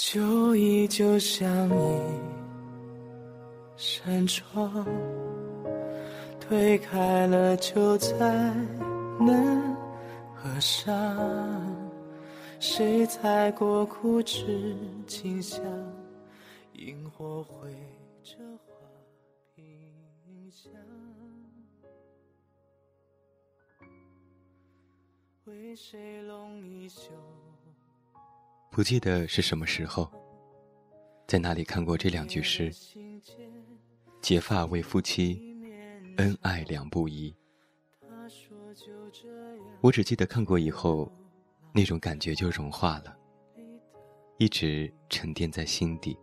就依旧像一扇窗，推开了就再难合上。谁踩过枯枝清香？萤火绘着花屏香。为谁拢一袖？不记得是什么时候，在哪里看过这两句诗：“结发为夫妻，恩爱两不疑。”我只记得看过以后，那种感觉就融化了，一直沉淀在心底。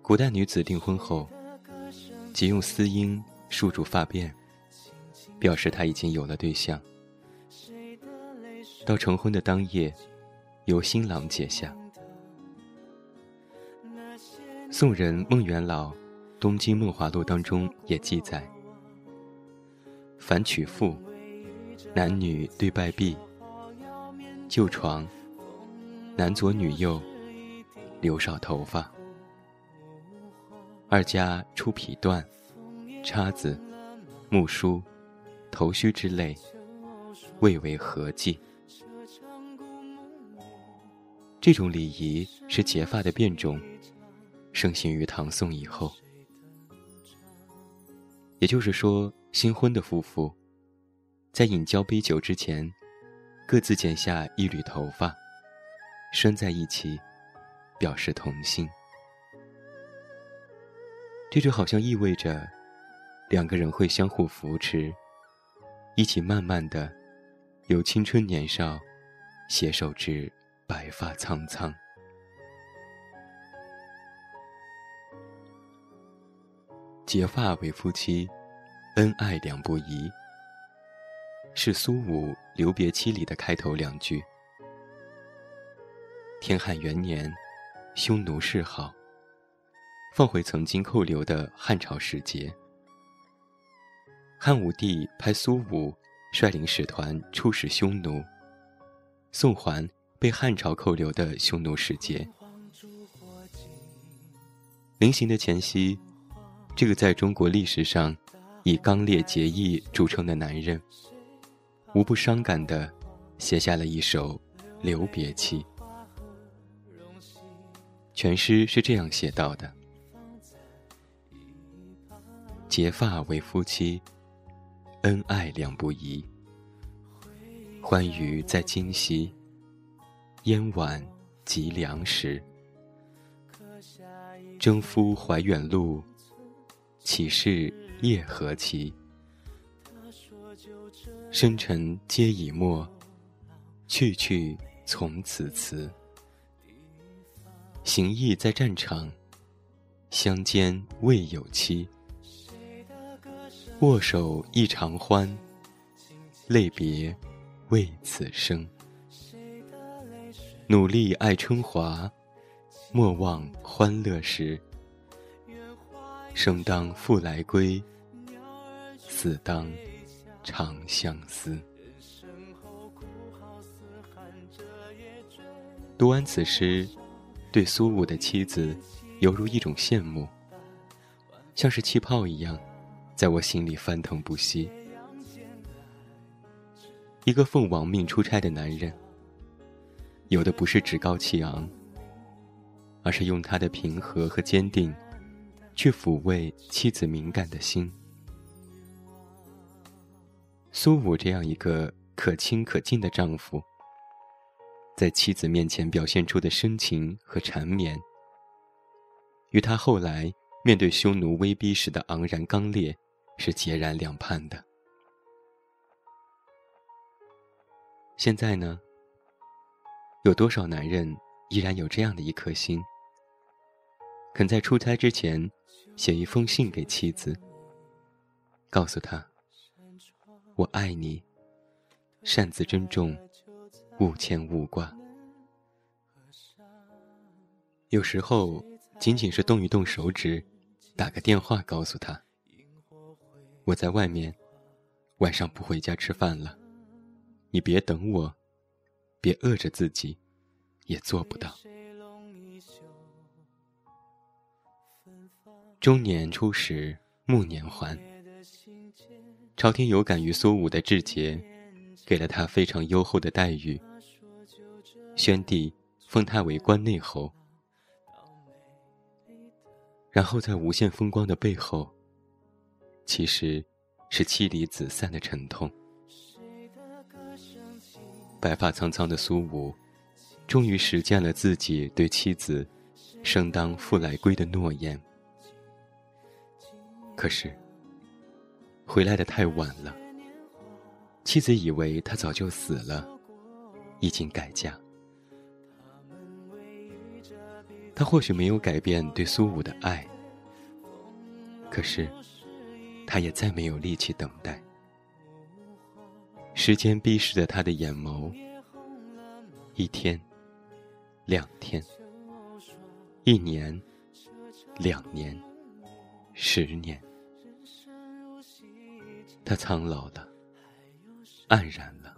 古代女子订婚后，即用丝缨束住发辫，表示她已经有了对象。到成婚的当夜，由新郎解下。宋人孟元老《东京梦华录》当中也记载：凡娶妇，男女对拜毕，就床，男左女右，留少头发。二家出匹缎、叉子、木梳、头须之类，谓为合计。这种礼仪是结发的变种，盛行于唐宋以后。也就是说，新婚的夫妇，在饮交杯酒之前，各自剪下一缕头发，拴在一起，表示同心。这就好像意味着，两个人会相互扶持，一起慢慢的，由青春年少，携手至。白发苍苍，结发为夫妻，恩爱两不疑。是苏武《留别妻》里的开头两句。天汉元年，匈奴示好，放回曾经扣留的汉朝使节。汉武帝派苏武率领使团出使匈奴，送还。被汉朝扣留的匈奴使节，临行的前夕，这个在中国历史上以刚烈节义著称的男人，无不伤感地写下了一首《留别期》。全诗是这样写到的：“结发为夫妻，恩爱两不疑。欢愉在今夕。”烟晚及粮食，征夫怀远路，岂是夜何其？生辰皆已没，去去从此辞。行役在战场，相见未有期。握手一长欢，泪别为此生。努力爱春华，莫忘欢乐时。生当复来归，死当长相思。读完此诗，对苏武的妻子，犹如一种羡慕，像是气泡一样，在我心里翻腾不息。一个奉王命出差的男人。有的不是趾高气昂，而是用他的平和和坚定，去抚慰妻子敏感的心。苏武这样一个可亲可敬的丈夫，在妻子面前表现出的深情和缠绵，与他后来面对匈奴威逼时的昂然刚烈，是截然两判的。现在呢？有多少男人依然有这样的一颗心，肯在出差之前写一封信给妻子，告诉她：“我爱你，擅自珍重，勿牵勿挂。”有时候仅仅是动一动手指，打个电话告诉他：“我在外面，晚上不回家吃饭了，你别等我。”别饿着自己，也做不到。中年初时，暮年还。朝廷有感于苏武的志节，给了他非常优厚的待遇。宣帝封他为关内侯，然后在无限风光的背后，其实是妻离子散的沉痛。白发苍苍的苏武，终于实践了自己对妻子“生当复来归”的诺言。可是，回来的太晚了。妻子以为他早就死了，已经改嫁。他或许没有改变对苏武的爱，可是，他也再没有力气等待。时间逼视着他的眼眸，一天，两天，一年，两年，十年，他苍老了，黯然了，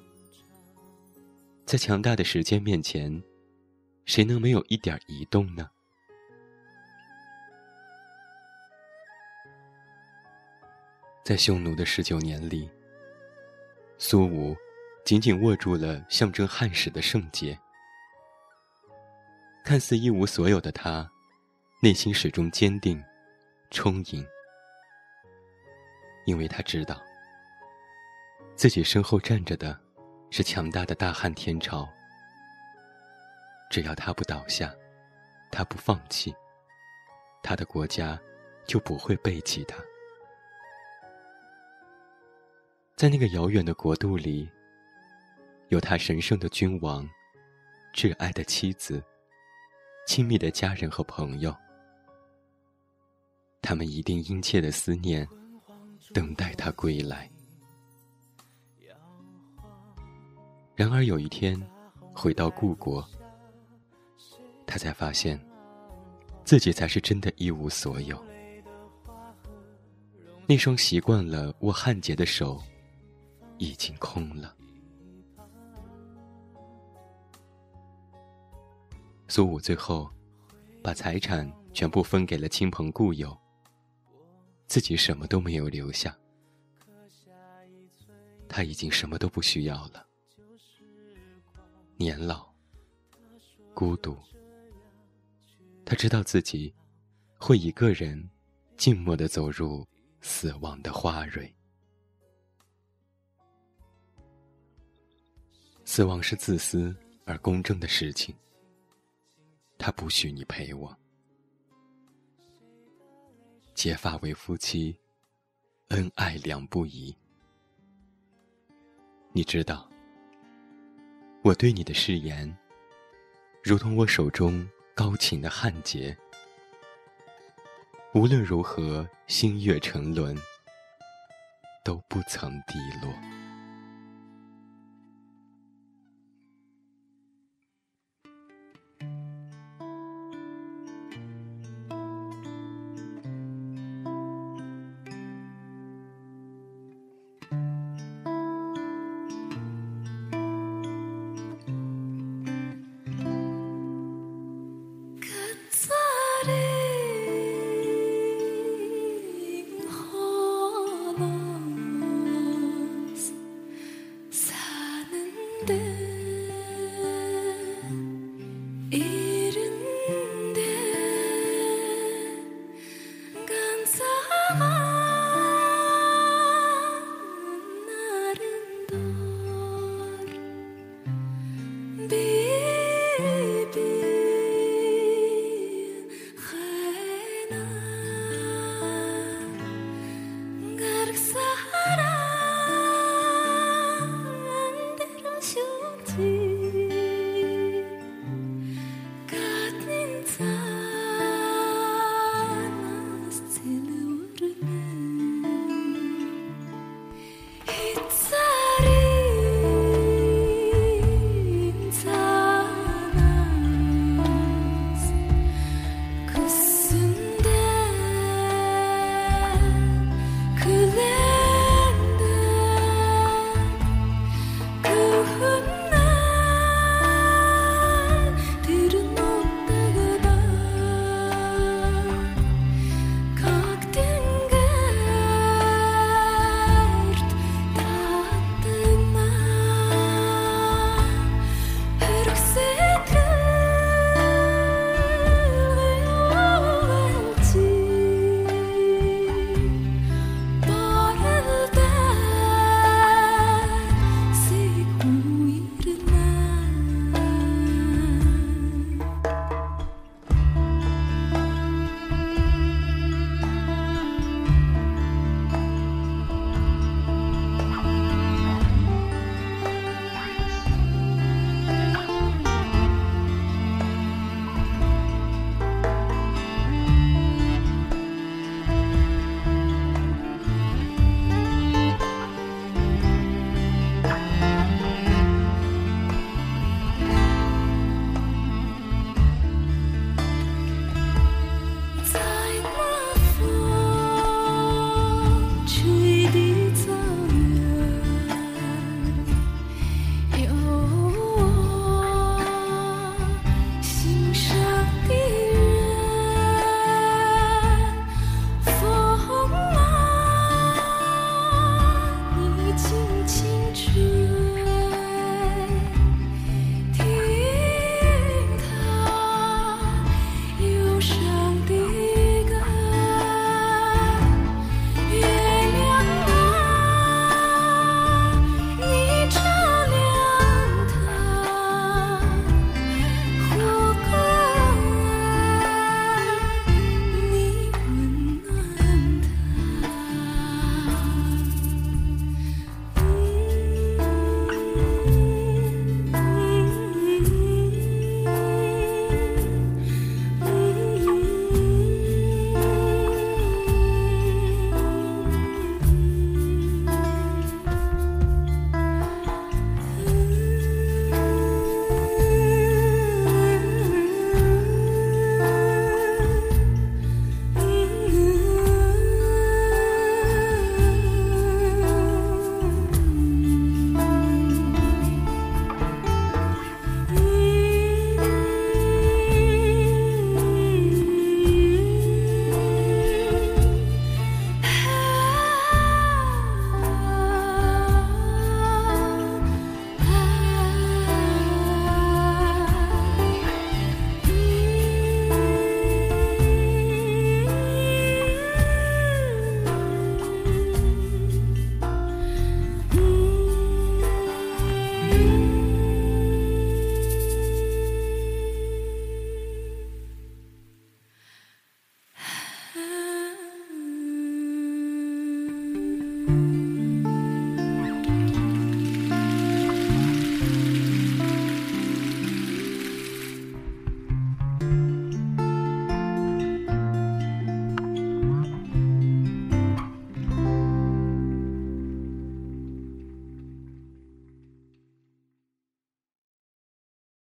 在强大的时间面前。谁能没有一点移动呢？在匈奴的十九年里，苏武紧紧握住了象征汉室的圣洁。看似一无所有的他，内心始终坚定、充盈，因为他知道，自己身后站着的是强大的大汉天朝。只要他不倒下，他不放弃，他的国家就不会背弃他。在那个遥远的国度里，有他神圣的君王、挚爱的妻子、亲密的家人和朋友，他们一定殷切的思念，等待他归来。然而有一天，回到故国。他才发现，自己才是真的一无所有。那双习惯了握汉节的手，已经空了。苏武最后，把财产全部分给了亲朋故友，自己什么都没有留下。他已经什么都不需要了，年老，孤独。他知道自己会一个人静默的走入死亡的花蕊。死亡是自私而公正的事情。他不许你陪我。结发为夫妻，恩爱两不疑。你知道，我对你的誓言，如同我手中。高琴的汉节，无论如何，星月沉沦，都不曾低落。